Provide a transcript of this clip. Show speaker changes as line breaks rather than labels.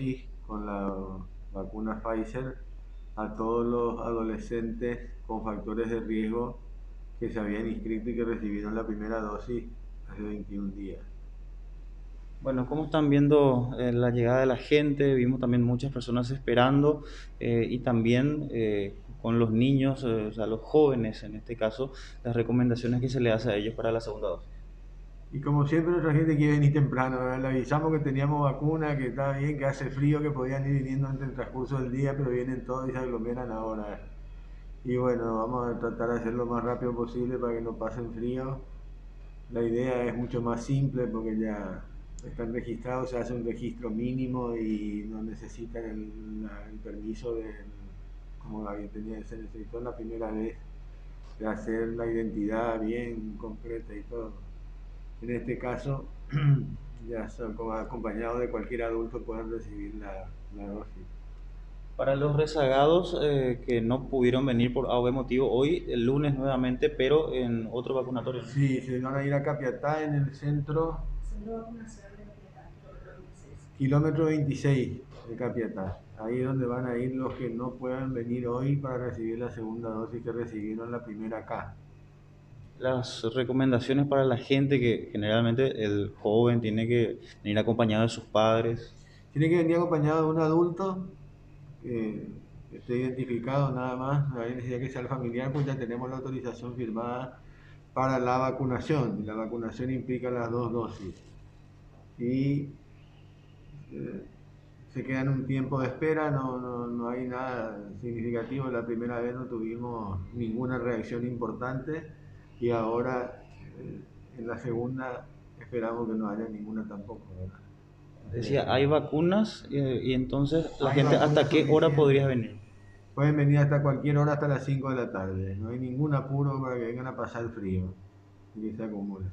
dosis con la vacuna Pfizer a todos los adolescentes con factores de riesgo que se habían inscrito y que recibieron la primera dosis hace 21 días.
Bueno, ¿cómo están viendo eh, la llegada de la gente? Vimos también muchas personas esperando eh, y también eh, con los niños, o sea, los jóvenes en este caso, las recomendaciones que se le hace a ellos para la segunda dosis.
Y como siempre nuestra gente quiere venir temprano, le avisamos que teníamos vacuna, que está bien, que hace frío, que podían ir viniendo antes del transcurso del día, pero vienen todos y se aglomeran ahora. Y bueno, vamos a tratar de hacerlo lo más rápido posible para que no pasen frío. La idea es mucho más simple porque ya están registrados, se hace un registro mínimo y no necesitan el, permiso de, como tenía, se necesitó la primera vez, de hacer la identidad bien concreta y todo. En este caso, ya son como acompañados de cualquier adulto pueden recibir la, dosis.
Para los rezagados eh, que no pudieron venir por algún motivo, hoy, el lunes nuevamente, pero en otro vacunatorio.
Sí, se van a ir a Capiatá en el centro. Kilómetro 26 de Capiatá. Ahí es donde van a ir los que no puedan venir hoy para recibir la segunda dosis que recibieron la primera acá.
Las recomendaciones para la gente que generalmente el joven tiene que venir acompañado de sus padres.
Tiene que venir acompañado de un adulto que esté identificado nada más, no hay necesidad que sea el familiar, pues ya tenemos la autorización firmada para la vacunación. La vacunación implica las dos dosis. Y eh, se quedan un tiempo de espera, no, no, hay nada significativo. La primera vez no tuvimos ninguna reacción importante y ahora eh, en la segunda esperamos que no haya ninguna tampoco.
Decía, hay vacunas eh, y, entonces la gente hasta qué hora podría venir.
Pueden venir hasta cualquier hora, hasta las 5 de la tarde. No hay ningún apuro para que vengan a pasar frío y que se acumulen.